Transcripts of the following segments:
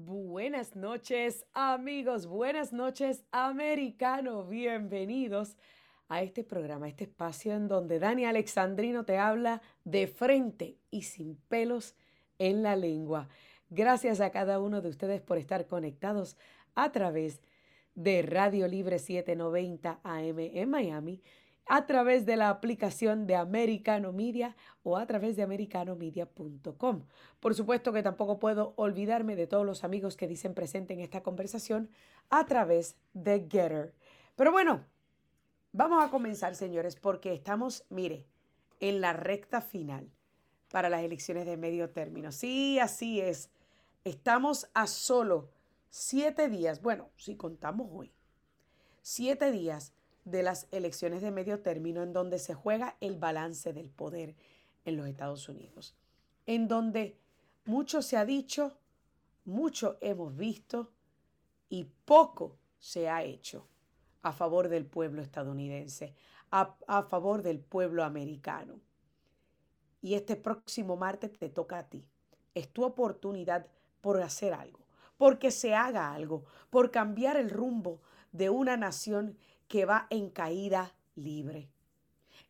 Buenas noches amigos, buenas noches americano, bienvenidos a este programa, a este espacio en donde Dani Alexandrino te habla de frente y sin pelos en la lengua. Gracias a cada uno de ustedes por estar conectados a través de Radio Libre 790 AM en Miami a través de la aplicación de Americano Media o a través de americanomedia.com. Por supuesto que tampoco puedo olvidarme de todos los amigos que dicen presente en esta conversación a través de Getter. Pero bueno, vamos a comenzar, señores, porque estamos, mire, en la recta final para las elecciones de medio término. Sí, así es. Estamos a solo siete días, bueno, si contamos hoy, siete días de las elecciones de medio término en donde se juega el balance del poder en los Estados Unidos, en donde mucho se ha dicho, mucho hemos visto y poco se ha hecho a favor del pueblo estadounidense, a, a favor del pueblo americano. Y este próximo martes te toca a ti. Es tu oportunidad por hacer algo, porque se haga algo, por cambiar el rumbo de una nación que va en caída libre.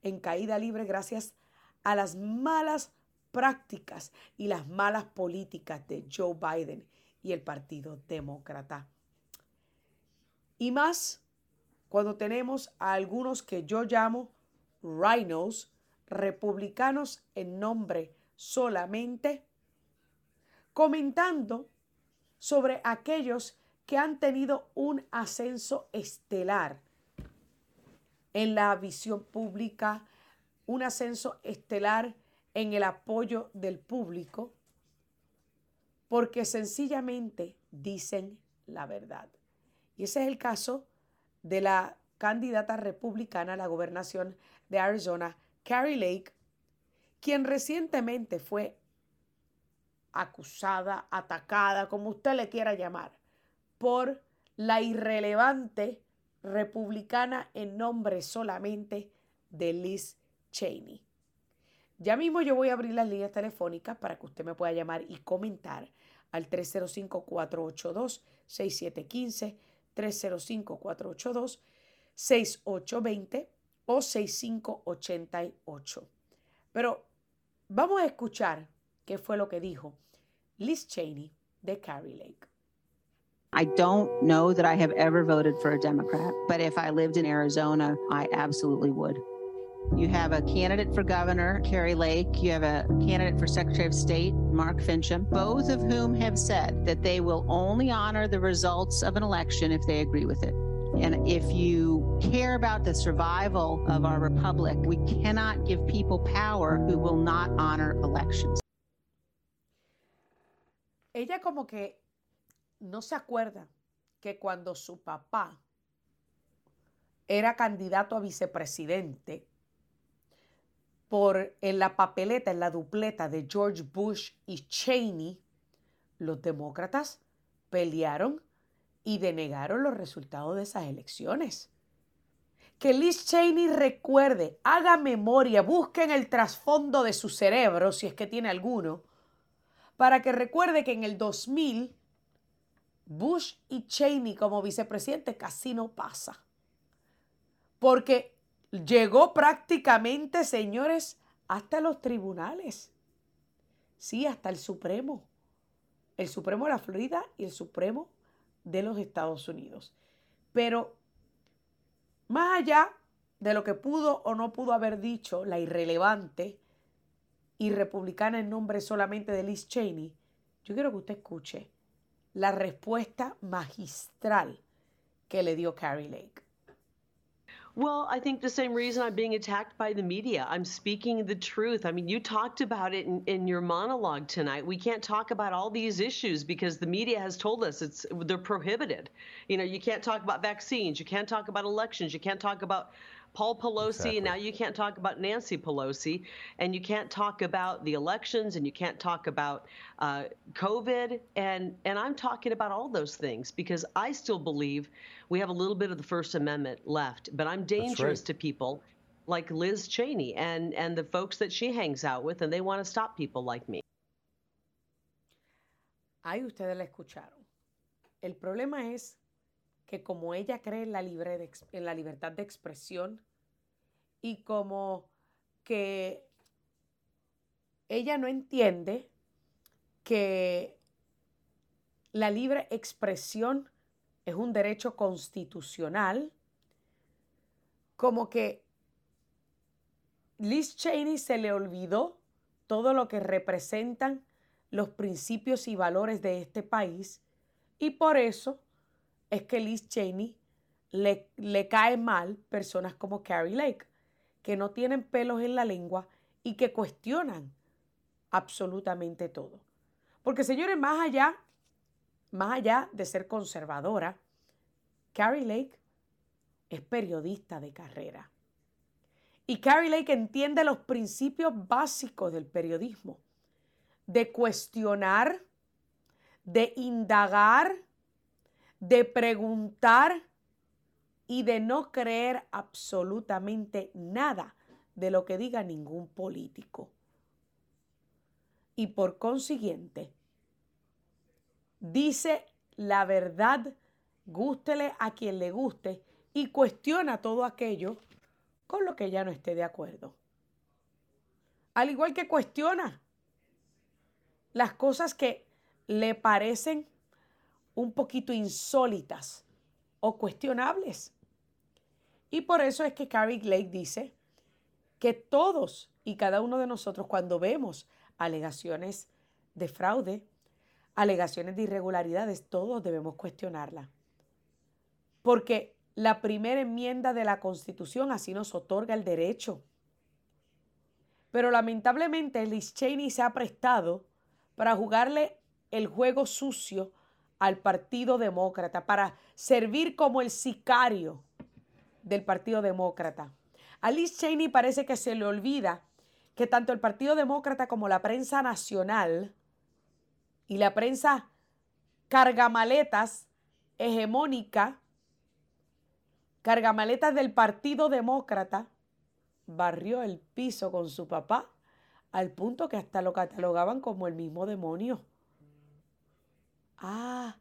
En caída libre gracias a las malas prácticas y las malas políticas de Joe Biden y el Partido Demócrata. Y más cuando tenemos a algunos que yo llamo rhinos, republicanos en nombre solamente, comentando sobre aquellos que han tenido un ascenso estelar en la visión pública, un ascenso estelar en el apoyo del público, porque sencillamente dicen la verdad. Y ese es el caso de la candidata republicana a la gobernación de Arizona, Carrie Lake, quien recientemente fue acusada, atacada, como usted le quiera llamar, por la irrelevante republicana en nombre solamente de Liz Cheney. Ya mismo yo voy a abrir las líneas telefónicas para que usted me pueda llamar y comentar al 305-482-6715, 305-482-6820 o 6588. Pero vamos a escuchar qué fue lo que dijo Liz Cheney de Carrie Lake. I don't know that I have ever voted for a Democrat, but if I lived in Arizona, I absolutely would. You have a candidate for governor, Carrie Lake. You have a candidate for Secretary of State, Mark Fincham, both of whom have said that they will only honor the results of an election if they agree with it. And if you care about the survival of our republic, we cannot give people power who will not honor elections. Ella como que no se acuerda que cuando su papá era candidato a vicepresidente por en la papeleta, en la dupleta de George Bush y Cheney, los demócratas pelearon y denegaron los resultados de esas elecciones. Que Liz Cheney recuerde, haga memoria, busque en el trasfondo de su cerebro, si es que tiene alguno, para que recuerde que en el 2000 Bush y Cheney como vicepresidente casi no pasa. Porque llegó prácticamente, señores, hasta los tribunales. Sí, hasta el Supremo. El Supremo de la Florida y el Supremo de los Estados Unidos. Pero más allá de lo que pudo o no pudo haber dicho la irrelevante y republicana en nombre solamente de Liz Cheney, yo quiero que usted escuche la respuesta magistral que le dio Carrie Lake. Well, I think the same reason I'm being attacked by the media. I'm speaking the truth. I mean, you talked about it in, in, your monologue tonight. We can't talk about all these issues because the media has told us it's they're prohibited. You know, you can't talk about vaccines, you can't talk about elections, you can't talk about Paul Pelosi, exactly. now you can't talk about Nancy Pelosi, and you can't talk about the elections, and you can't talk about uh, COVID, and and I'm talking about all those things because I still believe we have a little bit of the First Amendment left, but I'm dangerous right. to people like Liz Cheney and and the folks that she hangs out with, and they want to stop people like me. Ahí ustedes la escucharon. El problema es que como ella cree en la, libre de, en la libertad de expresión y como que ella no entiende que la libre expresión es un derecho constitucional, como que Liz Cheney se le olvidó todo lo que representan los principios y valores de este país y por eso es que Liz Cheney le, le cae mal personas como Carrie Lake, que no tienen pelos en la lengua y que cuestionan absolutamente todo. Porque señores, más allá, más allá de ser conservadora, Carrie Lake es periodista de carrera. Y Carrie Lake entiende los principios básicos del periodismo, de cuestionar, de indagar, de preguntar y de no creer absolutamente nada de lo que diga ningún político. Y por consiguiente, dice la verdad, gústele a quien le guste y cuestiona todo aquello con lo que ya no esté de acuerdo. Al igual que cuestiona las cosas que le parecen un poquito insólitas o cuestionables. Y por eso es que Carrie Lake dice que todos y cada uno de nosotros cuando vemos alegaciones de fraude, alegaciones de irregularidades, todos debemos cuestionarla. Porque la primera enmienda de la Constitución así nos otorga el derecho. Pero lamentablemente Liz Cheney se ha prestado para jugarle el juego sucio al Partido Demócrata, para servir como el sicario del Partido Demócrata. A Liz Cheney parece que se le olvida que tanto el Partido Demócrata como la prensa nacional y la prensa cargamaletas hegemónica cargamaletas del Partido Demócrata, barrió el piso con su papá al punto que hasta lo catalogaban como el mismo demonio. Ah,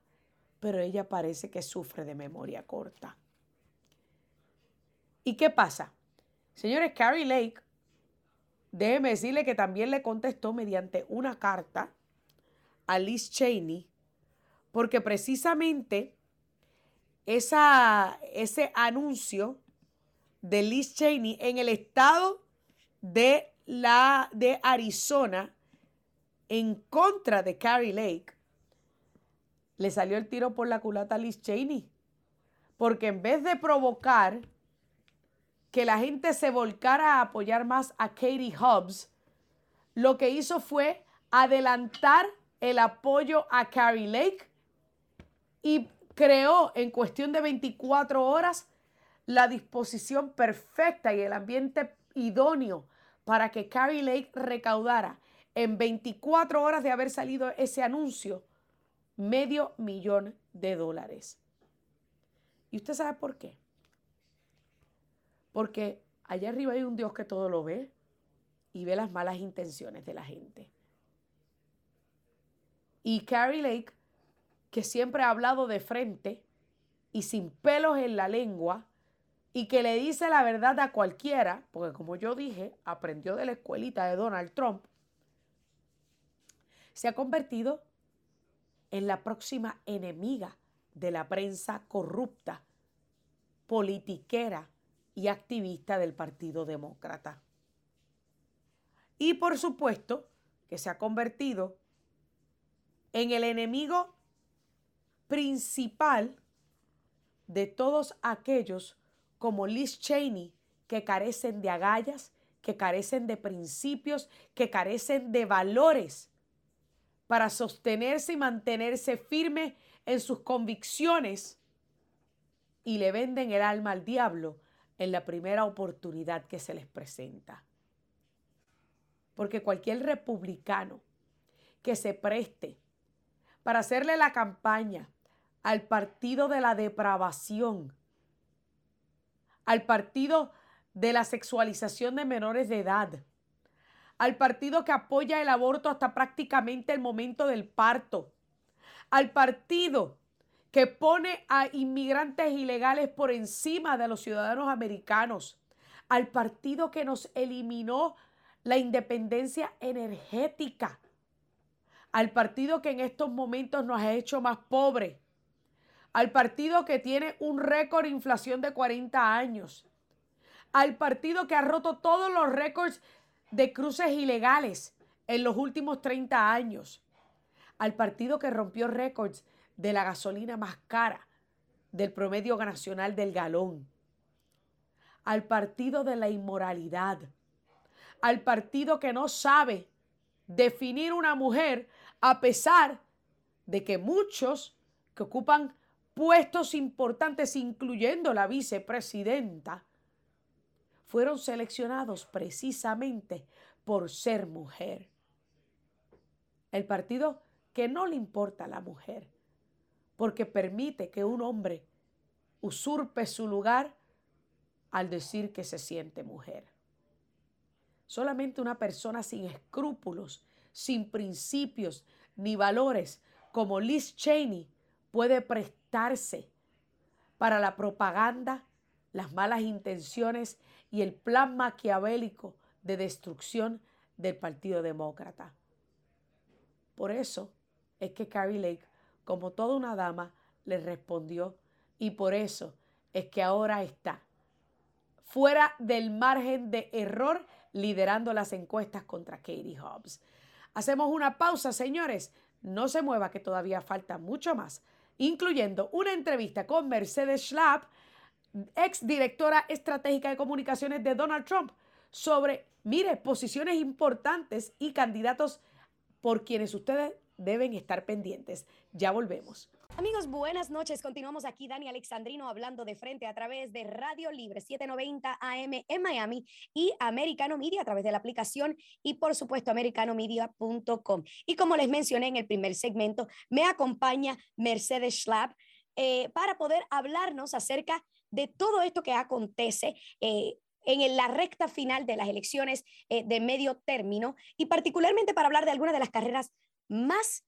pero ella parece que sufre de memoria corta. ¿Y qué pasa? Señores, Carrie Lake, déjeme decirle que también le contestó mediante una carta a Liz Cheney, porque precisamente esa, ese anuncio de Liz Cheney en el estado de, la, de Arizona en contra de Carrie Lake, le salió el tiro por la culata a Liz Cheney. Porque en vez de provocar que la gente se volcara a apoyar más a Katie Hobbs, lo que hizo fue adelantar el apoyo a Carrie Lake y creó en cuestión de 24 horas la disposición perfecta y el ambiente idóneo para que Carrie Lake recaudara en 24 horas de haber salido ese anuncio medio millón de dólares. ¿Y usted sabe por qué? Porque allá arriba hay un Dios que todo lo ve y ve las malas intenciones de la gente. Y Carrie Lake que siempre ha hablado de frente y sin pelos en la lengua y que le dice la verdad a cualquiera, porque como yo dije, aprendió de la escuelita de Donald Trump, se ha convertido en la próxima enemiga de la prensa corrupta, politiquera y activista del Partido Demócrata. Y por supuesto que se ha convertido en el enemigo principal de todos aquellos como Liz Cheney que carecen de agallas, que carecen de principios, que carecen de valores para sostenerse y mantenerse firme en sus convicciones y le venden el alma al diablo en la primera oportunidad que se les presenta. Porque cualquier republicano que se preste para hacerle la campaña al partido de la depravación, al partido de la sexualización de menores de edad, al partido que apoya el aborto hasta prácticamente el momento del parto, al partido que pone a inmigrantes ilegales por encima de los ciudadanos americanos, al partido que nos eliminó la independencia energética, al partido que en estos momentos nos ha hecho más pobres, al partido que tiene un récord de inflación de 40 años, al partido que ha roto todos los récords de cruces ilegales en los últimos 30 años, al partido que rompió récords de la gasolina más cara del promedio nacional del galón, al partido de la inmoralidad, al partido que no sabe definir una mujer a pesar de que muchos que ocupan puestos importantes, incluyendo la vicepresidenta, fueron seleccionados precisamente por ser mujer. El partido que no le importa a la mujer, porque permite que un hombre usurpe su lugar al decir que se siente mujer. Solamente una persona sin escrúpulos, sin principios ni valores como Liz Cheney puede prestarse para la propaganda, las malas intenciones y el plan maquiavélico de destrucción del Partido Demócrata. Por eso es que Carrie Lake como toda una dama, le respondió y por eso es que ahora está fuera del margen de error liderando las encuestas contra Katie Hobbs. Hacemos una pausa, señores. No se mueva que todavía falta mucho más, incluyendo una entrevista con Mercedes Schlapp, ex directora estratégica de comunicaciones de Donald Trump, sobre, mire, posiciones importantes y candidatos por quienes ustedes deben estar pendientes. Ya volvemos. Amigos, buenas noches. Continuamos aquí, Dani Alexandrino, hablando de frente a través de Radio Libre 790 AM en Miami y Americano Media a través de la aplicación y, por supuesto, americanomedia.com. Y como les mencioné en el primer segmento, me acompaña Mercedes Schlapp eh, para poder hablarnos acerca de todo esto que acontece. Eh, en la recta final de las elecciones eh, de medio término y particularmente para hablar de algunas de las carreras más,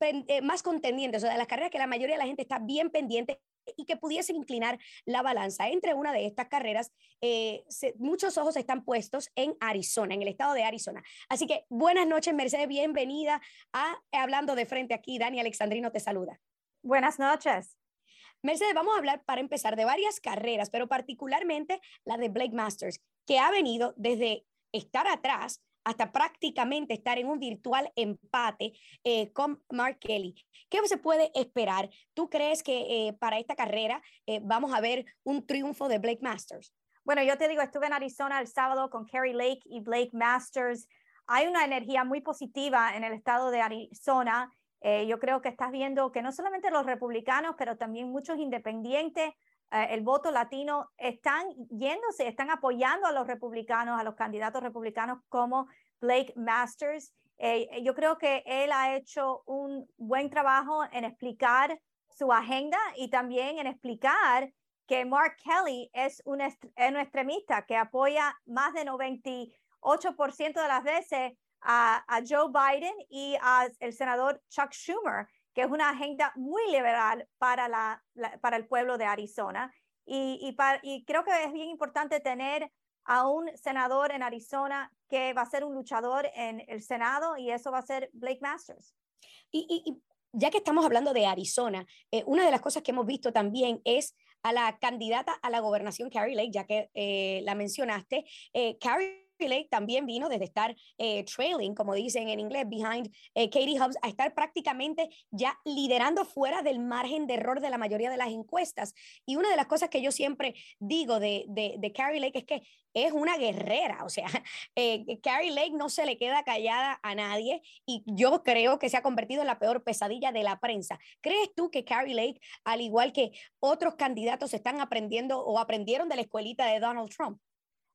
eh, más contendientes, o sea, de las carreras que la mayoría de la gente está bien pendiente y que pudiesen inclinar la balanza. Entre una de estas carreras, eh, muchos ojos están puestos en Arizona, en el estado de Arizona. Así que buenas noches, Mercedes, bienvenida a Hablando de Frente aquí. Dani Alexandrino te saluda. Buenas noches. Mercedes, vamos a hablar para empezar de varias carreras, pero particularmente la de Blake Masters, que ha venido desde estar atrás hasta prácticamente estar en un virtual empate eh, con Mark Kelly. ¿Qué se puede esperar? ¿Tú crees que eh, para esta carrera eh, vamos a ver un triunfo de Blake Masters? Bueno, yo te digo, estuve en Arizona el sábado con Kerry Lake y Blake Masters. Hay una energía muy positiva en el estado de Arizona. yo creo que estás viendo que no solamente los republicanos, pero también muchos independientes eh, el voto latino están yéndose, están apoyando a los republicanos, a los candidatos republicanos como Blake Masters. Eh, yo creo que él ha hecho un buen trabajo en explicar su agenda y también en explicar que Mark Kelly es un, es un extremista que apoya más de 98% de las veces a, a Joe Biden y al senador Chuck Schumer que es una agenda muy liberal para, la, para el pueblo de Arizona. Y, y, y, creo que es bien importante tener a un senador en Arizona que va a ser un luchador en el Senado y eso va a ser Blake Masters. Y, y ya que estamos hablando de Arizona, eh, una de las cosas que hemos visto también es a la candidata a la gobernación, Carrie Lake, ya que eh, la mencionaste. Eh, Carrie Lake también vino desde estar eh, trailing, como dicen en inglés, behind eh, Katie Hobbs, a estar prácticamente ya liderando fuera del margen de error de la mayoría de las encuestas. Y una de las cosas que yo siempre digo de, de, Carrie Lake es que es una guerrera, o sea, eh, Carrie Lake no se le queda callada a nadie y yo creo que se ha convertido en la peor pesadilla de la prensa. ¿Crees tú que Carrie Lake, al igual que otros candidatos, están aprendiendo o aprendieron de la escuelita de Donald Trump?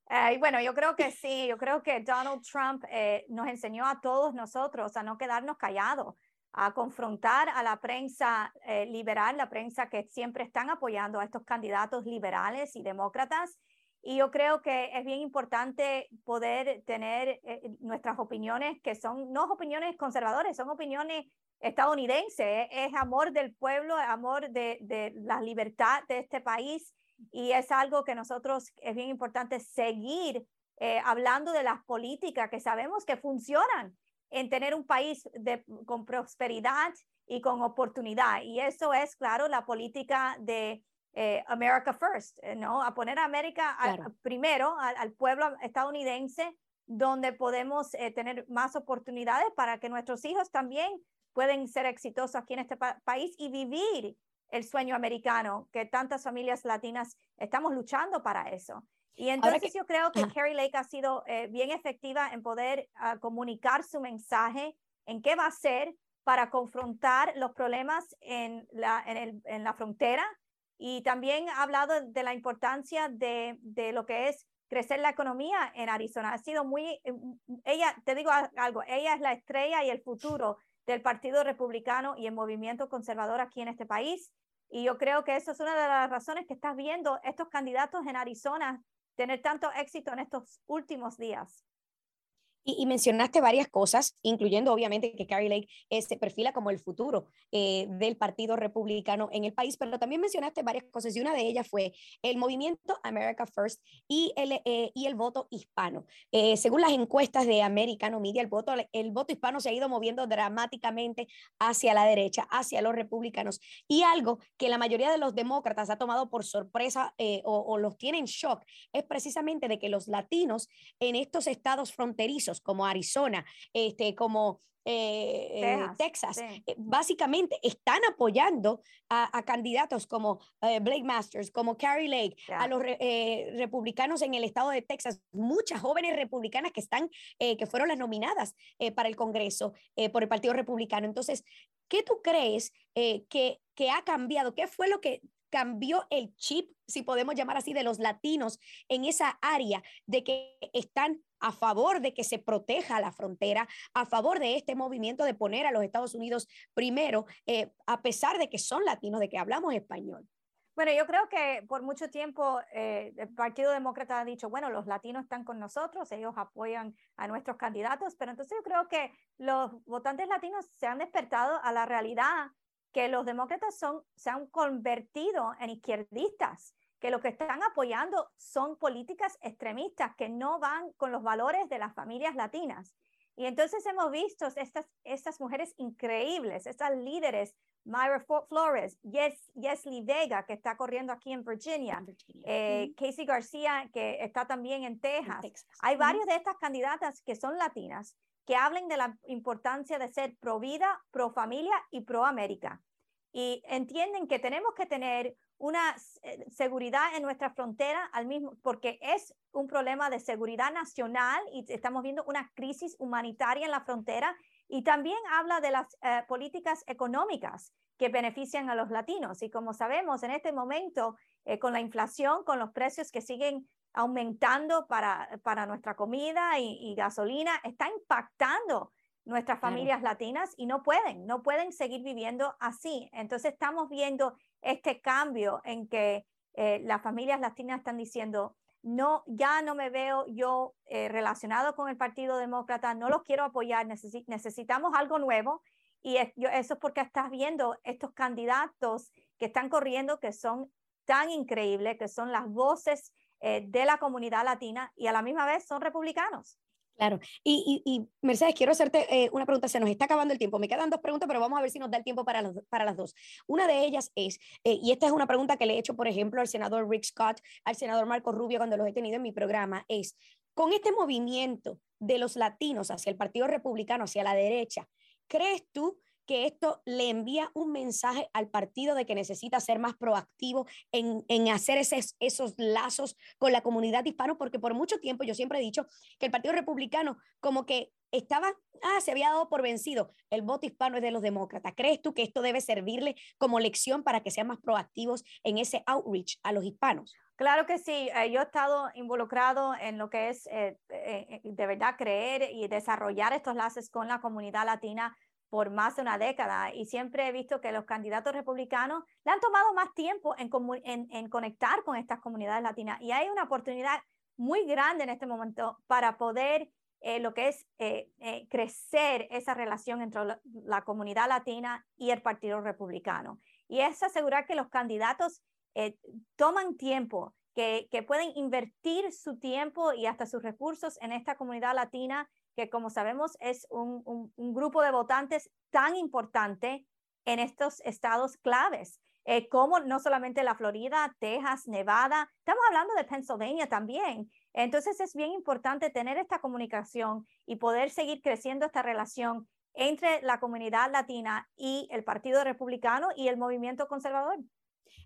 Eh, bueno, yo creo que sí, yo creo que Donald Trump eh, nos enseñó a todos nosotros a no quedarnos callados, a confrontar a la prensa eh, liberal, la prensa que siempre están apoyando a estos candidatos liberales y demócratas. Y yo creo que es bien importante poder tener nuestras opiniones, que son no opiniones conservadoras, son opiniones estadounidense, es amor del pueblo, amor de, de la libertad de este país y es algo que nosotros es bien importante seguir eh, hablando de las políticas que sabemos que funcionan en tener un país de, con prosperidad y con oportunidad. Y eso es, claro, la política de eh, America First, eh, ¿no? A poner a América primero, al, pueblo estadounidense, donde podemos tener más oportunidades para que nuestros hijos también pueden ser exitosos aquí en este país y vivir el sueño americano, que tantas familias latinas estamos luchando para eso. Y entonces yo creo que Carrie Lake ha sido eh, bien efectiva en poder ah, comunicar su mensaje, en qué va a hacer para confrontar los problemas en la, en, el, en la frontera. Y también ha hablado de la importancia de, de, lo que es crecer la economía en Arizona. Ha sido muy, eh, ella, te digo algo, ella es la estrella y el futuro del Partido Republicano y el movimiento conservador aquí en este país. Y yo creo que eso es una de las razones que estás viendo estos candidatos en Arizona tener tanto éxito en estos últimos días. Y, mencionaste varias cosas, incluyendo obviamente que Carrie Lake eh, se perfila como el futuro eh, del Partido Republicano en el país, pero también mencionaste varias cosas y una de ellas fue el movimiento America First y el, eh, y el voto hispano. según las encuestas de Americano Media, el voto, el voto hispano se ha ido moviendo dramáticamente hacia la derecha, hacia los republicanos y algo que la mayoría de los demócratas ha tomado por sorpresa o, o los tiene en shock es precisamente de que los latinos en estos estados fronterizos como Arizona, este, como eh, Texas, eh, básicamente están apoyando a, candidatos como eh, Blake Masters, como Carrie Lake, a los republicanos en el estado de Texas, muchas jóvenes republicanas que están, que fueron las nominadas para el Congreso por el Partido Republicano. Entonces, ¿qué tú crees que, que ha cambiado? ¿Qué fue lo que cambió el chip, si podemos llamar así, de los latinos en esa área de que están a favor de que se proteja la frontera, a favor de este movimiento de poner a los Estados Unidos primero, eh, a pesar de que son latinos, de que hablamos español. Bueno, yo creo que por mucho tiempo eh, el Partido Demócrata ha dicho, bueno, los latinos están con nosotros, ellos apoyan a nuestros candidatos, pero entonces yo creo que los votantes latinos se han despertado a la realidad que los demócratas son, se han convertido en izquierdistas, que lo que están apoyando son políticas extremistas que no van con los valores de las familias latinas. Y entonces hemos visto estas, estas mujeres increíbles, estas líderes, Myra Flores, yes, Yesli Vega, que está corriendo aquí en Virginia, eh, Casey García, que está también en Texas. Hay varias de estas candidatas que son latinas que hablen de la importancia de ser pro vida, pro familia y pro América. Y entienden que tenemos que tener una eh, seguridad en nuestra frontera al mismo, porque es un problema de seguridad nacional y estamos viendo una crisis humanitaria en la frontera. Y también habla de las eh, políticas económicas que benefician a los latinos. Y como sabemos, en este momento, eh, con la inflación, con los precios que siguen aumentando para, para nuestra comida y, gasolina, está impactando nuestras familias latinas y no pueden, no pueden seguir viviendo así. Entonces estamos viendo este cambio en que eh, las familias latinas están diciendo, no, ya no me veo yo eh, relacionado con el Partido Demócrata, no los quiero apoyar, necesitamos algo nuevo. Y eso es porque estás viendo estos candidatos que están corriendo, que son tan increíbles, que son las voces eh, de la comunidad latina y a la misma vez son republicanos. Claro. Y, Mercedes, quiero hacerte eh, una pregunta. Se nos está acabando el tiempo. Me quedan dos preguntas, pero vamos a ver si nos da el tiempo para, para las dos. Una de ellas es, eh, y esta es una pregunta que le he hecho, por ejemplo, al senador Rick Scott, al senador Marco Rubio, cuando los he tenido en mi programa, es, con este movimiento de los latinos hacia el Partido Republicano, hacia la derecha, ¿crees tú que esto le envía un mensaje al partido de que necesita ser más proactivo en, hacer esos lazos con la comunidad hispana, porque por mucho tiempo yo siempre he dicho que el Partido Republicano como que estaba, ah, se había dado por vencido. El voto hispano es de los demócratas. ¿Crees tú que esto debe servirle como lección para que sean más proactivos en ese outreach a los hispanos? Claro que sí, eh, yo he estado involucrado en lo que es eh, eh, de verdad creer y desarrollar estos lazos con la comunidad latina por más de una década y siempre he visto que los candidatos republicanos le han tomado más tiempo en, en, conectar con estas comunidades latinas y hay una oportunidad muy grande en este momento para poder eh, lo que es eh, eh, crecer esa relación entre la, comunidad latina y el Partido Republicano. Y es asegurar que los candidatos toman tiempo, que, que, pueden invertir su tiempo y hasta sus recursos en esta comunidad latina, que como sabemos es un, un, grupo de votantes tan importante en estos estados claves. como no solamente la Florida, Texas, Nevada, estamos hablando de Pennsylvania también, entonces es bien importante tener esta comunicación y poder seguir creciendo esta relación entre la comunidad latina y el Partido Republicano y el movimiento conservador.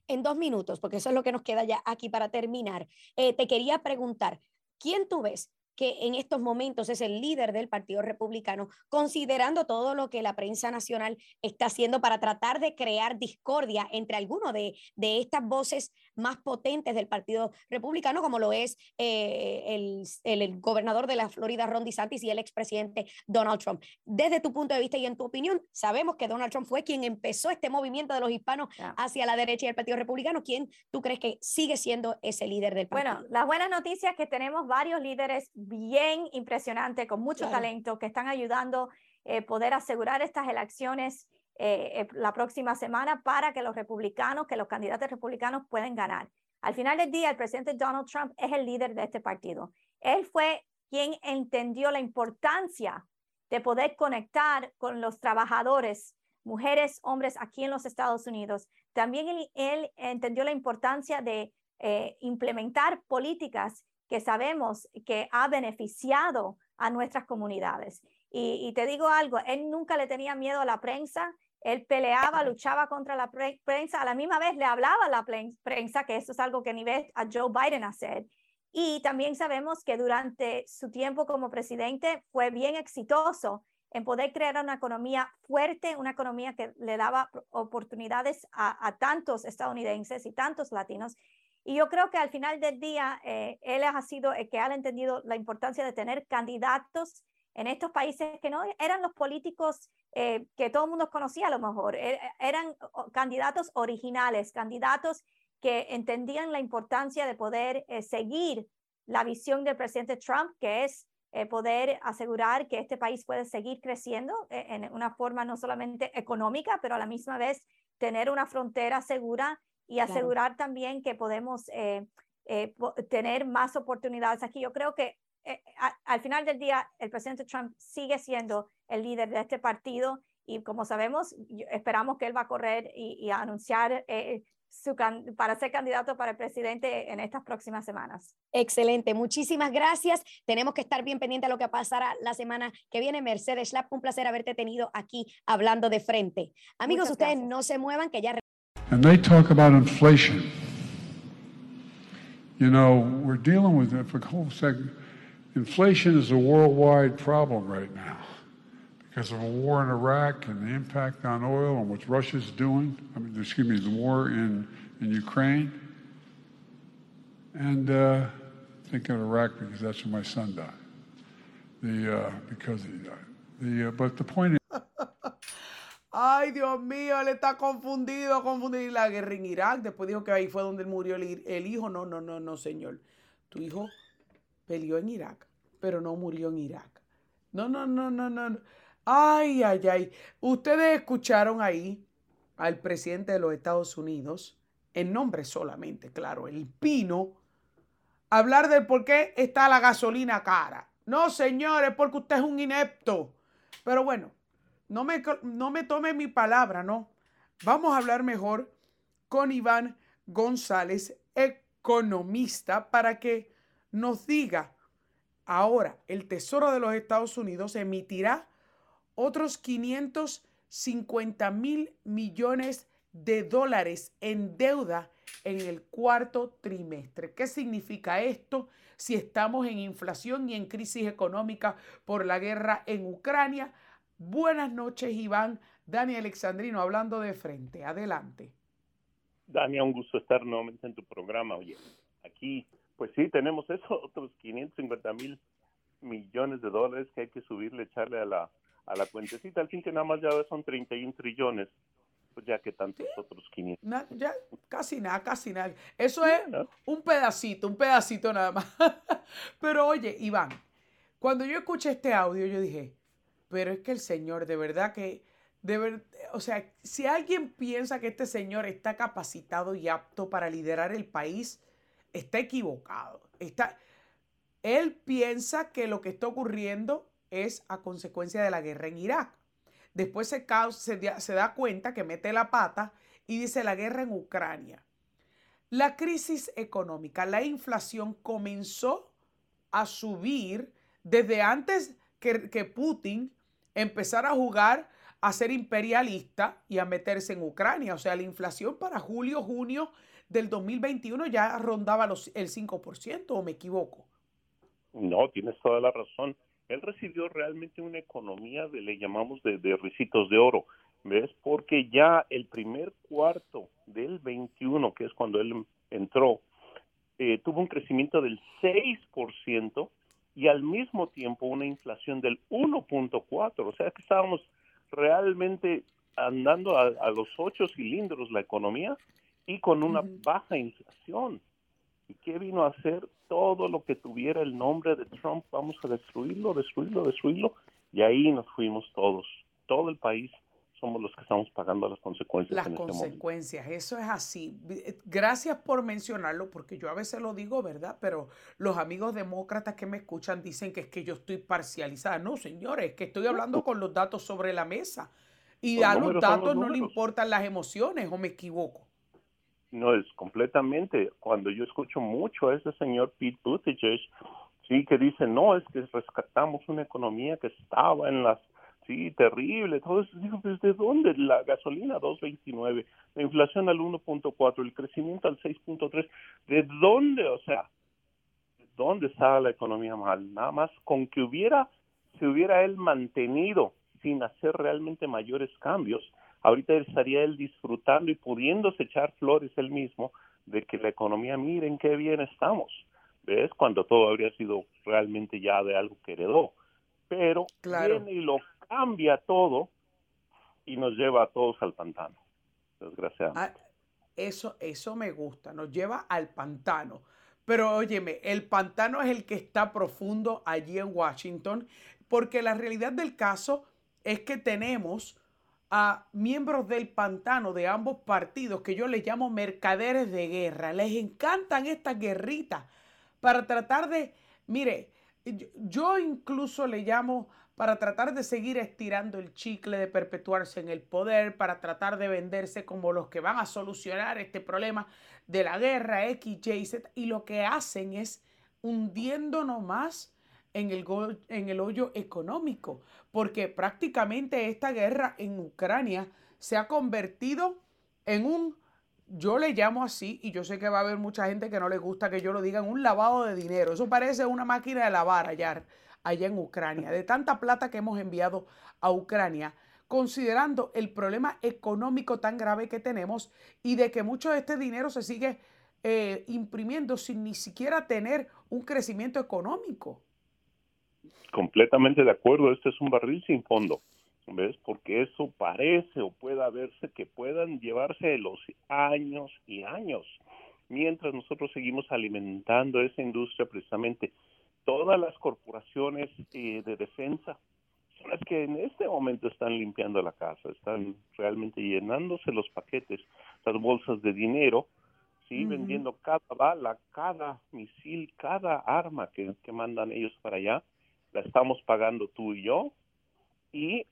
En dos minutos, porque eso es lo que nos queda ya aquí para terminar, eh, te quería preguntar, ¿quién tú ves que en estos momentos es el líder del Partido Republicano, considerando todo lo que la prensa nacional está haciendo para tratar de crear discordia entre algunos de, de estas voces más potentes del Partido Republicano, como lo es eh, el, el, gobernador de la Florida, Ron DeSantis, y el expresidente Donald Trump. Desde tu punto de vista y en tu opinión, sabemos que Donald Trump fue quien empezó este movimiento de los hispanos hacia la derecha y el Partido Republicano. ¿Quién tú crees que sigue siendo ese líder del partido? Bueno, las buenas noticias es que tenemos varios líderes bien impresionantes, con mucho talento, que están ayudando a eh, poder asegurar estas elecciones eh, eh, la próxima semana para que los republicanos, que los candidatos republicanos puedan ganar. Al final del día, el presidente Donald Trump es el líder de este partido. Él fue quien entendió la importancia de poder conectar con los trabajadores, mujeres, hombres aquí en los Estados Unidos. También él, entendió la importancia de eh, implementar políticas que sabemos que ha beneficiado a nuestras comunidades. Y, y, te digo algo, él nunca le tenía miedo a la prensa, él peleaba, luchaba contra la prensa, a la misma vez le hablaba a la prensa, que eso es algo que ni ve a Joe Biden hacer. Y también sabemos que durante su tiempo como presidente fue bien exitoso en poder crear una economía fuerte, una economía que le daba oportunidades a, tantos estadounidenses y tantos latinos. Y yo creo que al final del día, eh, él ha sido el que ha entendido la importancia de tener candidatos en estos países que no eran los políticos eh, que todo el mundo conocía a lo mejor, e, eran candidatos originales, candidatos que entendían la importancia de poder eh, seguir la visión del presidente Trump, que es eh, poder asegurar que este país puede seguir creciendo en una forma no solamente económica, pero a la misma vez tener una frontera segura y asegurar también que podemos tener más oportunidades aquí. Yo creo que eh, al final del día, el presidente Trump sigue siendo el líder de este partido y como sabemos, esperamos que él va a correr y, anunciar eh, su para ser candidato para el presidente en estas próximas semanas. Excelente, muchísimas gracias. Tenemos que estar bien pendientes de lo que pasará la semana que viene. Mercedes Schlapp, un placer haberte tenido aquí hablando de frente. Amigos, ustedes no se muevan, que ya... And they talk about inflation. You know, we're dealing with it for a whole second. Inflation is a worldwide problem right now because of a war in Iraq and the impact on oil and what Russia's doing. I mean, excuse me, the war in, in Ukraine. And uh, think of Iraq because that's where my son died. The, uh, because he died. The, uh, but the point is. Ay, Dios mío, él está confundido, confundido. La guerra en Irak, después dijo que ahí fue donde murió el, el hijo. No, no, no, no, señor. Tu hijo peleó en Irak, pero no murió en Irak. No, no, no, no, no. Ay, ay, ay. Ustedes escucharon ahí al presidente de los Estados Unidos, en nombre solamente, claro, el Pino, hablar de por qué está la gasolina cara. No, señores, porque usted es un inepto. Pero bueno, no me, no me tome mi palabra, ¿no? Vamos a hablar mejor con Iván González, economista, para que nos diga, ahora el Tesoro de los Estados Unidos emitirá otros 550 mil millones de dólares en deuda en el cuarto trimestre. ¿Qué significa esto si estamos en inflación y en crisis económica por la guerra en Ucrania? Buenas noches, Iván. Dani Alexandrino, hablando de frente. Adelante. Dani, un gusto estar nuevamente en tu programa. Oye, aquí pues sí, tenemos eso, otros 550 mil millones de dólares que hay que subirle, echarle a la, a la cuentecita. Al fin que nada más ya son 31 trillones, pues ya que tantos otros 500. ya, casi nada, casi nada. Eso es un pedacito, un pedacito nada más. Pero oye, Iván, Cuando yo escuché este audio, yo dije, pero es que el Señor, de verdad que, de ver, o sea, si alguien piensa que este Señor está capacitado y apto para liderar el país, está equivocado. Está, él piensa que lo que está ocurriendo es a consecuencia de la guerra en Irak. Después se, se da cuenta que mete la pata y dice la guerra en Ucrania. La crisis económica, la inflación comenzó a subir desde antes que, que Putin empezara a jugar a ser imperialista y a meterse en Ucrania. O sea, la inflación para julio, junio del 2021 ya rondaba los, el 5%, ¿o me equivoco? No, tienes toda la razón. Él recibió realmente una economía de, le llamamos de, de ricitos de oro, ¿ves? Porque ya el primer cuarto del 21, que es cuando él entró, eh, tuvo un crecimiento del 6% y al mismo tiempo una inflación del 1.4. O sea que estábamos realmente andando a, a, los ocho cilindros la economía y con una baja inflación. ¿Y qué vino a hacer? Todo lo que tuviera el nombre de Trump, vamos a destruirlo, destruirlo, destruirlo. Y ahí nos fuimos todos, todo el país somos los que estamos pagando las consecuencias. Las en este consecuencias, eso es así. Gracias por mencionarlo, porque yo a veces lo digo, ¿verdad? Pero los amigos demócratas que me escuchan dicen que es que yo estoy parcializada. No, señores, es que estoy hablando con los datos sobre la mesa. Y a los datos no le importan las emociones, ¿o me equivoco? No, es completamente. Cuando yo escucho mucho a ese señor Pete Buttigieg, sí, que dice, no, es que rescatamos una economía que estaba en las Sí, terrible. Todo eso, digo, ¿desde dónde? La gasolina 2.29, la inflación al 1.4, el crecimiento al 6.3. ¿De dónde? O sea, ¿de dónde está la economía mal? Nada más con que hubiera, se hubiera él mantenido sin hacer realmente mayores cambios, ahorita estaría él disfrutando y pudiéndose echar flores él mismo de que la economía, miren qué bien estamos. ¿Ves? Cuando todo habría sido realmente ya de algo que heredó. Pero viene y lo cambia todo y nos lleva a todos al pantano, desgraciadamente. Ah, eso, eso me gusta, nos lleva al pantano. Pero óyeme, el pantano es el que está profundo allí en Washington, porque la realidad del caso es que tenemos a miembros del pantano de ambos partidos que yo les llamo mercaderes de guerra. Les encantan estas guerritas para tratar de, mire, yo incluso le llamo para tratar de seguir estirando el chicle, de perpetuarse en el poder, para tratar de venderse como los que van a solucionar este problema de la guerra X, Y, Z, y lo que hacen es hundiéndonos más en el, en el hoyo económico, porque prácticamente esta guerra en Ucrania se ha convertido en un, yo le llamo así, y yo sé que va a haber mucha gente que no le gusta que yo lo diga, en un lavado de dinero. Eso parece una máquina de lavar allá allá en Ucrania, de tanta plata que hemos enviado a Ucrania, considerando el problema económico tan grave que tenemos y de que mucho de este dinero se sigue eh, imprimiendo sin ni siquiera tener un crecimiento económico. Completamente de acuerdo, este es un barril sin fondo. ¿Ves? Porque eso parece o pueda verse que puedan llevarse los años y años, mientras nosotros seguimos alimentando esa industria precisamente todas las corporaciones eh, de defensa son las que en este momento están limpiando la casa, están realmente llenándose los paquetes, las bolsas de dinero, sí, vendiendo cada bala, cada misil, cada arma que, mandan ellos para allá, la estamos pagando tú y yo, y,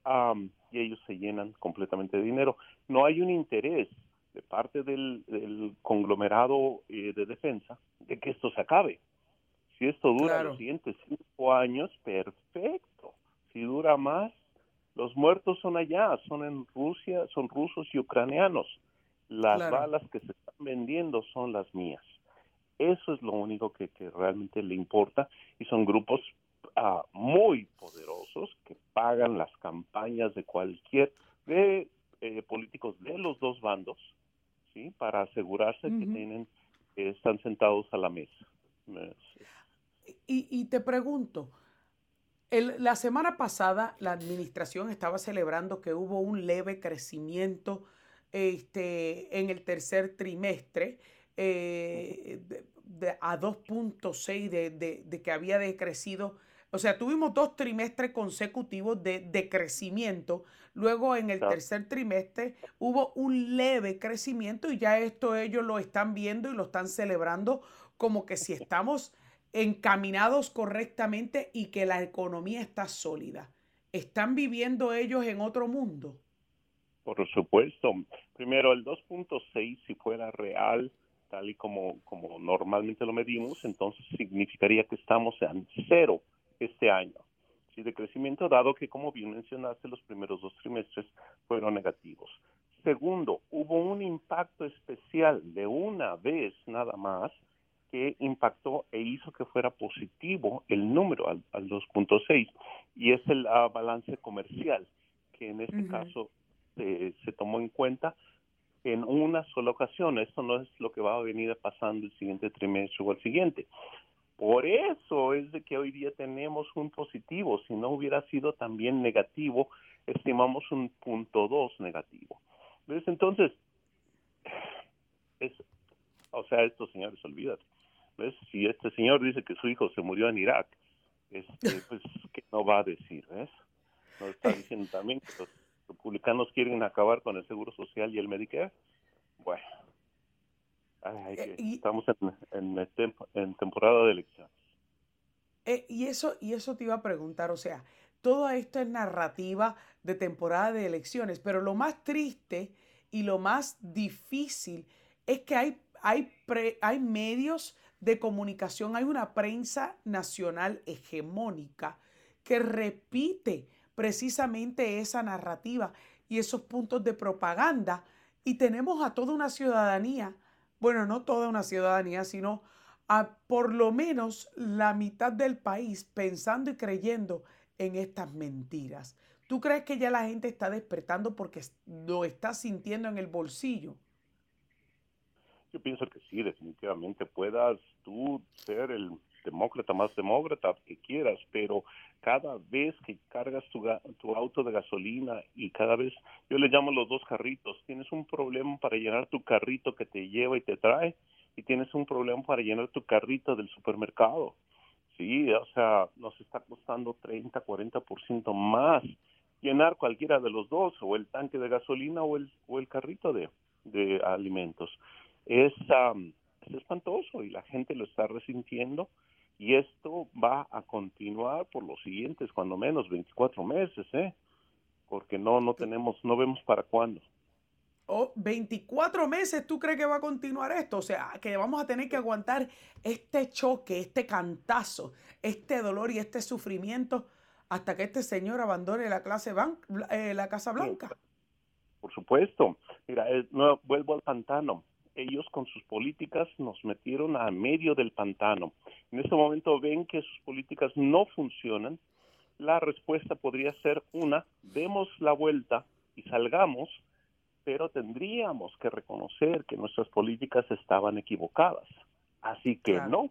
y ellos se llenan completamente de dinero. No hay un interés de parte del, conglomerado eh, de defensa de que esto se acabe. Si esto dura los siguientes cinco años, perfecto. Si dura más, los muertos son allá, son en Rusia, son rusos y ucranianos. Las balas que se están vendiendo son las mías. Eso es lo único que, realmente le importa y son grupos muy poderosos que pagan las campañas de cualquier de eh, políticos de los dos bandos, sí, para asegurarse que tienen están sentados a la mesa. Y, te pregunto, la semana pasada la administración estaba celebrando que hubo un leve crecimiento este, en el tercer trimestre eh, a 2.6 de, de, que había decrecido O sea, tuvimos dos trimestres consecutivos de, de crecimiento. Luego en el tercer trimestre hubo un leve crecimiento y ya esto ellos lo están viendo y lo están celebrando como que si estamos encaminados correctamente y que la economía está sólida. ¿Están viviendo ellos en otro mundo? Por supuesto. Primero, el 2.6, si fuera real, tal y como, como normalmente lo medimos, entonces significaría que estamos en cero este año. Sí, de crecimiento, dado que, como bien mencionaste, los primeros dos trimestres fueron negativos. Segundo, hubo un impacto especial de una vez nada más que impactó e hizo que fuera positivo el número al, 2.6 y es el balance comercial, que en este caso se tomó en cuenta en una sola ocasión. Esto no es lo que va a venir pasando el siguiente trimestre o el siguiente. Por eso es de que hoy día tenemos un positivo. Si no hubiera sido también negativo, estimamos un punto dos negativo. ¿Ves? Entonces, es, o sea, estos señores, olvídate. ¿Ves? Si este señor dice que su hijo se murió en Irak, este, pues, ¿qué no va a decir? ¿Ves? Nos está diciendo también que los republicanos quieren acabar con el Seguro Social y el Medicare. Bueno, eh, estamos en, en, temporada de elecciones. Eh, y, eso, y eso te iba a preguntar, o sea, todo esto es narrativa de temporada de elecciones, pero lo más triste y lo más difícil es que hay, hay, hay medios de comunicación, hay una prensa nacional hegemónica que repite precisamente esa narrativa y esos puntos de propaganda y tenemos a toda una ciudadanía, bueno, no toda una ciudadanía, sino a por lo menos la mitad del país pensando y creyendo en estas mentiras. ¿Tú crees que ya la gente está despertando porque lo está sintiendo en el bolsillo? Yo pienso que sí, definitivamente puedas tú ser el demócrata más demócrata que quieras, pero cada vez que cargas tu, tu auto de gasolina y cada vez, yo le llamo los dos carritos, tienes un problema para llenar tu carrito que te lleva y te trae y tienes un problema para llenar tu carrito del supermercado. Sí, o sea, nos está costando 30, 40% más llenar cualquiera de los dos, o el tanque de gasolina o el, o el carrito de, de alimentos. Es, es espantoso y la gente lo está resintiendo y esto va a continuar por los siguientes, cuando menos, 24 meses, ¿eh? Porque no, no tenemos, no vemos para cuándo. Oh, 24 meses, ¿tú crees que va a continuar esto? O sea, que vamos a tener que aguantar este choque, este cantazo, este dolor y este sufrimiento hasta que este señor abandone la clase eh, la Casa Blanca. Por supuesto. Mira, eh, no, vuelvo al pantano ellos con sus políticas nos metieron a medio del pantano. En este momento ven que sus políticas no funcionan. La respuesta podría ser una, demos la vuelta y salgamos, pero tendríamos que reconocer que nuestras políticas estaban equivocadas. Así que no,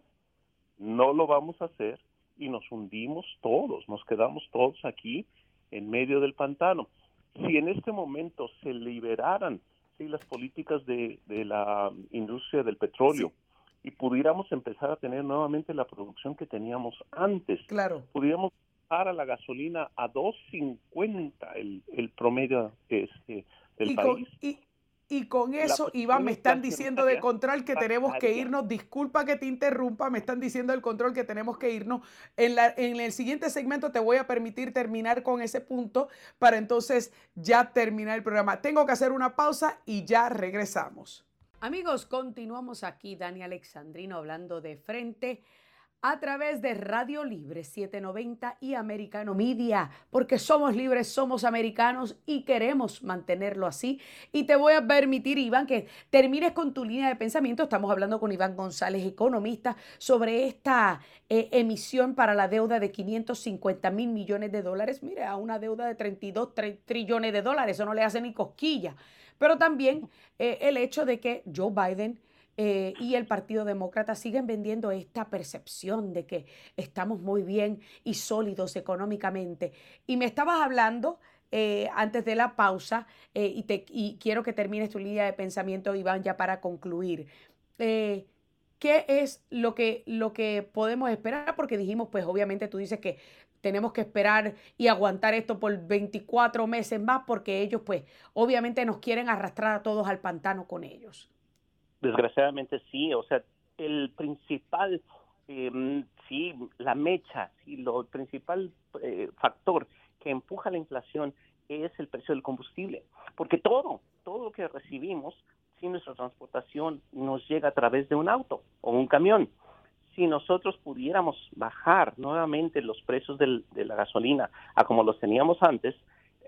no lo vamos a hacer y nos hundimos todos, nos quedamos todos aquí en medio del pantano. Si en este momento se liberaran las políticas de, la industria del petróleo y pudiéramos empezar a tener nuevamente la producción que teníamos antes. Claro. Pudiéramos bajar a la gasolina a 2.50 el, el promedio este, del país. Y con eso, Iván, me están diciendo de control que tenemos que irnos. Disculpa que te interrumpa, me están diciendo del control que tenemos que irnos. En, la, en el siguiente segmento te voy a permitir terminar con ese punto para entonces ya terminar el programa. Tengo que hacer una pausa y ya regresamos. Amigos, continuamos aquí, Dani Alexandrino, hablando de frente a través de Radio Libre 790 y Americano Media, porque somos libres, somos americanos y queremos mantenerlo así. Y te voy a permitir, Iván, que termines con tu línea de pensamiento. Estamos hablando con Iván González, economista, sobre esta eh, emisión para la deuda de 550 mil millones de dólares. Mire, a una deuda de 32 trillones de dólares, eso no le hace ni cosquilla. Pero también eh, el hecho de que Joe Biden eh, y el Partido Demócrata siguen vendiendo esta percepción de que estamos muy bien y sólidos económicamente. Y me estabas hablando eh, antes de la pausa eh, y, quiero que termines tu línea de pensamiento, Iván, ya para concluir. ¿qué es lo que, lo que podemos esperar? Porque dijimos, pues obviamente tú dices que tenemos que esperar y aguantar esto por 24 meses más porque ellos pues obviamente nos quieren arrastrar a todos al pantano con ellos. Desgraciadamente sí, o sea, el principal, em, sí, la mecha, sí, lo, el principal eh, factor que empuja la inflación es el precio del combustible, porque todo, todo lo que recibimos, si nuestra transportación nos llega a través de un auto o un camión, si nosotros pudiéramos bajar nuevamente los precios del, de la gasolina a como los teníamos antes,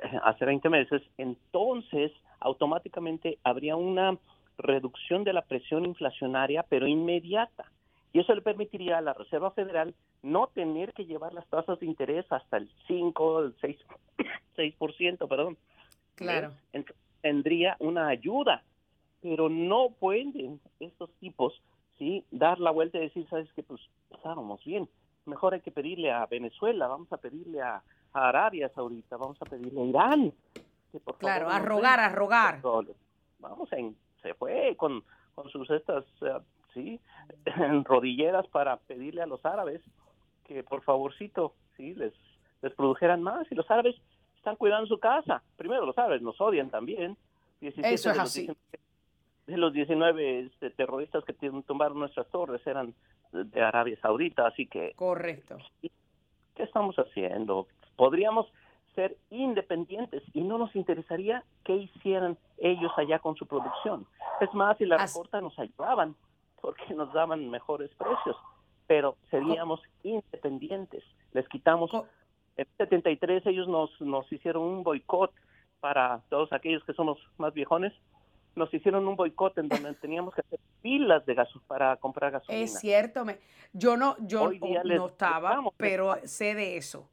eh, hace 20 meses, entonces automáticamente habría una reducción de la presión inflacionaria, pero inmediata. Y eso le permitiría a la Reserva Federal no tener que llevar las tasas de interés hasta el 5, el 6, 6% perdón. Claro. Entonces, tendría una ayuda, pero no pueden estos tipos ¿sí? dar la vuelta y decir, sabes que pues estábamos bien, mejor hay que pedirle a Venezuela, vamos a pedirle a, a Arabia Saudita, vamos a pedirle a Irán. Que por claro, favor, a rogar, a rogar. Vamos, en, se fue con, con sus estas, uh, sí, rodilleras para pedirle a los árabes que por favorcito, sí, les, les produjeran más. Y los árabes están cuidando su casa. Primero, los árabes nos odian también. Eso es así de los 19 este, terroristas que tumbaron nuestras torres eran de Arabia Saudita, así que... Correcto. ¿Qué estamos haciendo? Podríamos ser independientes y no nos interesaría qué hicieran ellos allá con su producción. Es más, si la recorta nos ayudaban porque nos daban mejores precios, pero seríamos independientes. Les quitamos... En 73 ellos nos, nos hicieron un boicot para todos aquellos que somos más viejones nos hicieron un boicot en donde teníamos que hacer filas de gas para comprar gasolina. Es cierto, me, yo no, yo no estaba, pero sé de eso.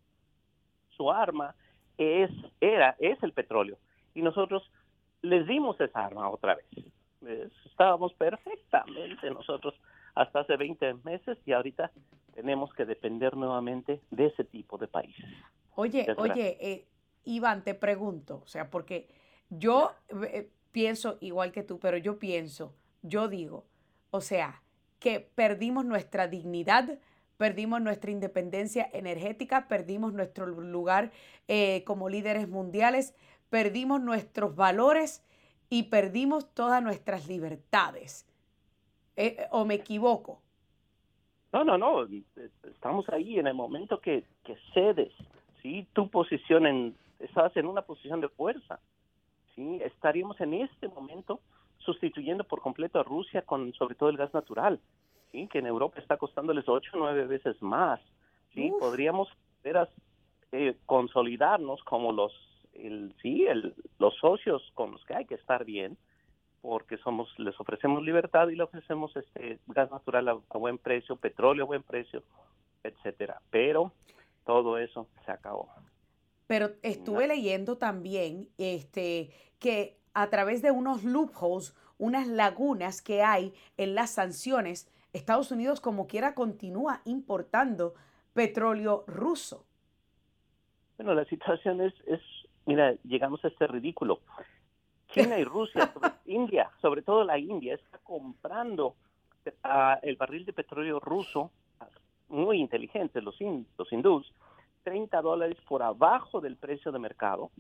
Su arma es, era, es el petróleo. Y nosotros les dimos esa arma otra vez. Estábamos perfectamente nosotros hasta hace 20 meses y ahorita tenemos que depender nuevamente de ese tipo de países. Oye, oye, eh, Iván, te pregunto, o sea, porque yo eh, pienso igual que tú, pero yo pienso, yo digo, o sea, que perdimos nuestra dignidad, perdimos nuestra independencia energética, perdimos nuestro lugar eh, como líderes mundiales, perdimos nuestros valores y perdimos todas nuestras libertades. Eh, ¿O me equivoco? No, no, no. Estamos ahí en el momento que, que cedes, ¿sí? Tu posición en, estás en una posición de fuerza. ¿sí? estaríamos en este momento sustituyendo por completo a Rusia con sobre todo el gas natural, ¿sí? que en Europa está costándoles ocho o nueve veces más. ¿sí? Podríamos eh, consolidarnos como los, el, sí, el, los socios con los que hay que estar bien, porque somos les ofrecemos libertad y le ofrecemos este gas natural a, a buen precio, petróleo a buen precio, etcétera. Pero todo eso se acabó. Pero estuve leyendo también este, que a través de unos loopholes, unas lagunas que hay en las sanciones, Estados Unidos como quiera continúa importando petróleo ruso. Bueno, la situación es, es mira, llegamos a este ridículo. China y Rusia, India, sobre todo la India, está comprando el barril de petróleo ruso, muy inteligentes los, los hindús, 30 dólares por abajo del precio de mercado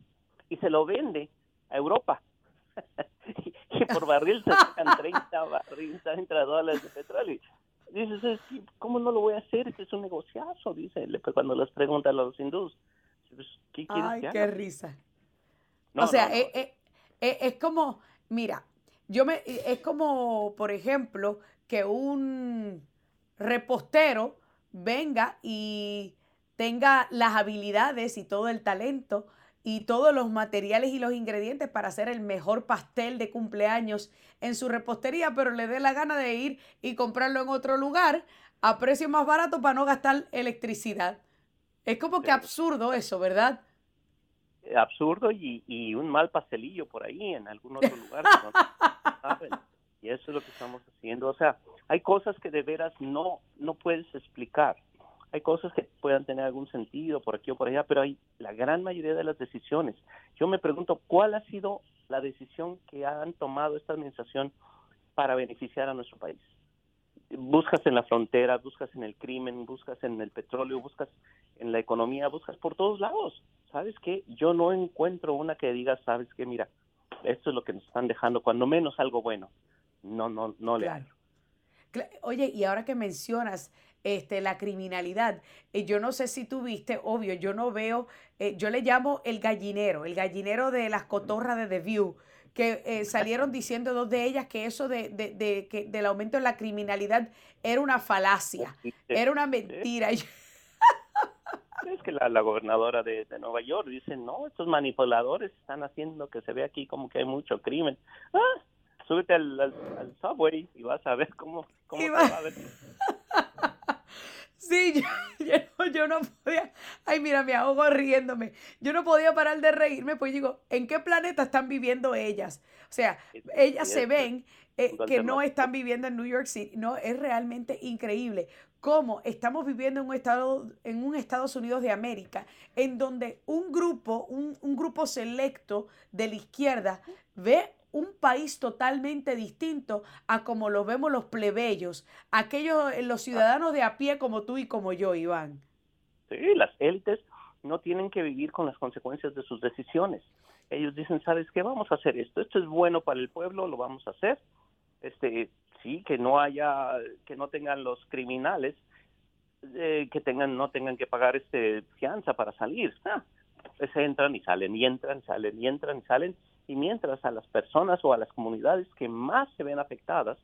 y se lo vende a Europa. y por barril se sacan 30, barriles, 30 dólares de petróleo. Dices, ¿cómo no lo voy a hacer? Este es un negociazo, dice cuando les preguntan a los hindúes. Pues, ¿Qué Ay, qué risa. o sea, eh, eh, eh, es, como, mira, yo me, es como, por ejemplo, que un repostero venga y tenga las habilidades y todo el talento y todos los materiales y los ingredientes para hacer el mejor pastel de cumpleaños en su repostería, pero le dé la gana de ir y comprarlo en otro lugar a precio más barato para no gastar electricidad. Es como que absurdo eso, ¿verdad? Absurdo y, un mal pastelillo por ahí en algún otro lugar. y eso es lo que estamos haciendo. O sea, hay cosas que de veras no, no puedes explicar hay cosas que puedan tener algún sentido por aquí o por allá, pero hay la gran mayoría de las decisiones. Yo me pregunto cuál ha sido la decisión que han tomado esta administración para beneficiar a nuestro país. buscas en la frontera, buscas en el crimen, buscas en el petróleo, buscas en la economía, buscas por todos lados. ¿Sabes qué? Yo no encuentro una que diga, ¿sabes qué? Mira, esto es lo que nos están dejando, cuando menos algo bueno. No, no, no le claro. Oye, y ahora que mencionas este, la criminalidad, eh, yo no sé si tú viste, obvio, yo no veo, eh, yo le llamo el gallinero, el gallinero de las cotorras de The View, que eh, salieron diciendo dos de ellas que eso de, de, de, que del aumento de la criminalidad era una falacia, era una mentira. Es que la, la gobernadora de, Nueva York dice, no, estos manipuladores están haciendo que se vea aquí como que hay mucho crimen. Ah, súbete al, subway y vas a ver cómo, cómo va a ver. Sí, yo, no, podía. Ay, mira, me ahogo riéndome. Yo no podía parar de reírme, pues digo, ¿en qué planeta están viviendo ellas? O sea, ellas se ven eh, que no están viviendo en New York City. No, es realmente increíble cómo estamos viviendo en un estado, en un Estados Unidos de América, en donde un grupo, un, un grupo selecto de la izquierda ve un país totalmente distinto a como lo vemos los plebeyos, aquellos, eh, los ciudadanos de a pie como tú y como yo, Iván. Sí, las élites no tienen que vivir con las consecuencias de sus decisiones. Ellos dicen, ¿sabes qué? Vamos a hacer esto. Esto es bueno para el pueblo, lo vamos a hacer. Este, sí, que no haya, que no tengan los criminales, eh, que tengan, no tengan que pagar este fianza para salir. Ah, pues entran y salen, y entran, salen, y entran y salen y mientras a las personas o a las comunidades que más se ven afectadas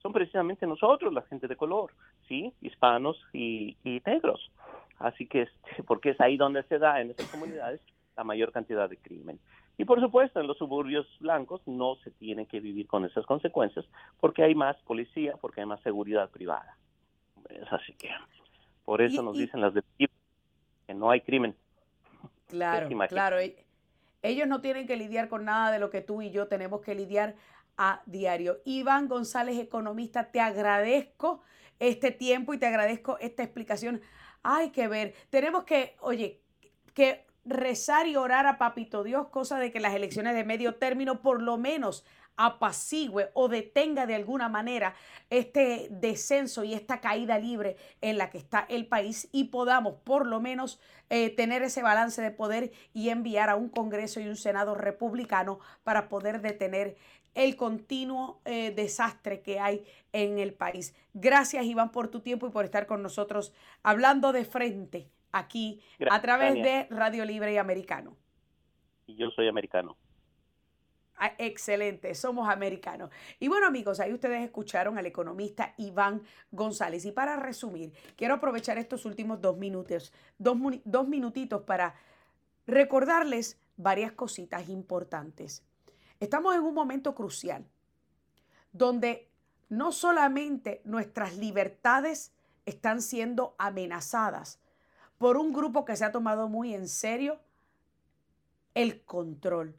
son precisamente nosotros, la gente de color, sí, hispanos y, negros. Así que, este, porque es ahí donde se da en esas comunidades la mayor cantidad de crimen. Y por supuesto, en los suburbios blancos no se tiene que vivir con esas consecuencias porque hay más policía, porque hay más seguridad privada. Es así que, por eso nos dicen las de que no hay crimen. Claro, claro. Ellos no tienen que lidiar con nada de lo que tú y yo tenemos que lidiar a diario. Iván González, economista, te agradezco este tiempo y te agradezco esta explicación. Hay que ver, tenemos que, oye, que rezar y orar a Papito Dios, cosa de que las elecciones de medio término por lo menos apacigüe o detenga de alguna manera este descenso y esta caída libre en la que está el país y podamos por lo menos eh, tener ese balance de poder y enviar a un Congreso y un Senado republicano para poder detener el continuo eh, desastre que hay en el país. Gracias Iván por tu tiempo y por estar con nosotros hablando de frente aquí a través de Radio Libre y Americano. Y yo soy americano. Ah, excelente, somos americanos. Y bueno amigos, ahí ustedes escucharon al economista Iván González. Y para resumir, quiero aprovechar estos últimos dos minutos, dos, dos minutitos para recordarles varias cositas importantes. Estamos en un momento crucial donde no solamente nuestras libertades están siendo amenazadas por un grupo que se ha tomado muy en serio el control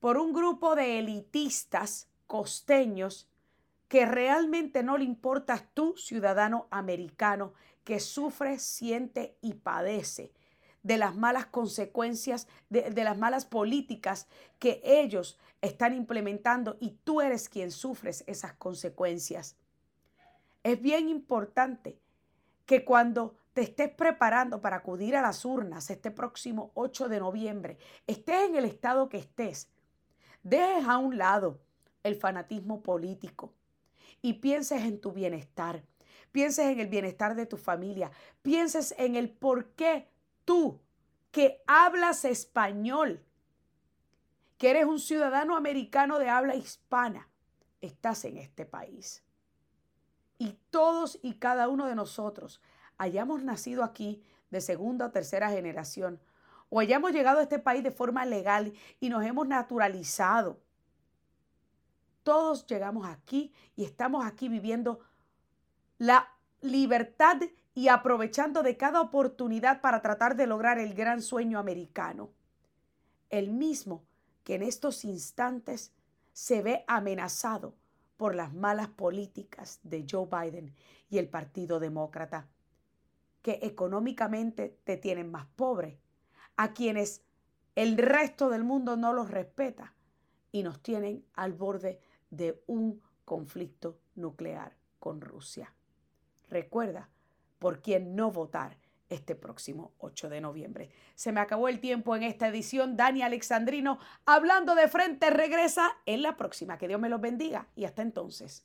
por un grupo de elitistas costeños que realmente no le importas tú, ciudadano americano, que sufre, siente y padece de las malas consecuencias, de, de, las malas políticas que ellos están implementando y tú eres quien sufres esas consecuencias. Es bien importante que cuando te estés preparando para acudir a las urnas este próximo 8 de noviembre, estés en el estado que estés, Dejes a un lado el fanatismo político y pienses en tu bienestar. Pienses en el bienestar de tu familia. Pienses en el por qué tú, que hablas español, que eres un ciudadano americano de habla hispana, estás en este país. Y todos y cada uno de nosotros hayamos nacido aquí de segunda o tercera generación, o hayamos llegado a este país de forma legal y nos hemos naturalizado. Todos llegamos aquí y estamos aquí viviendo la libertad y aprovechando de cada oportunidad para tratar de lograr el gran sueño americano. El mismo que en estos instantes se ve amenazado por las malas políticas de Joe Biden y el Partido Demócrata, que económicamente te tienen más pobre a quienes el resto del mundo no los respeta y nos tienen al borde de un conflicto nuclear con Rusia. Recuerda por quién no votar este próximo 8 de noviembre. Se me acabó el tiempo en esta edición. Dani Alexandrino, hablando de frente, regresa en la próxima. Que Dios me los bendiga y hasta entonces.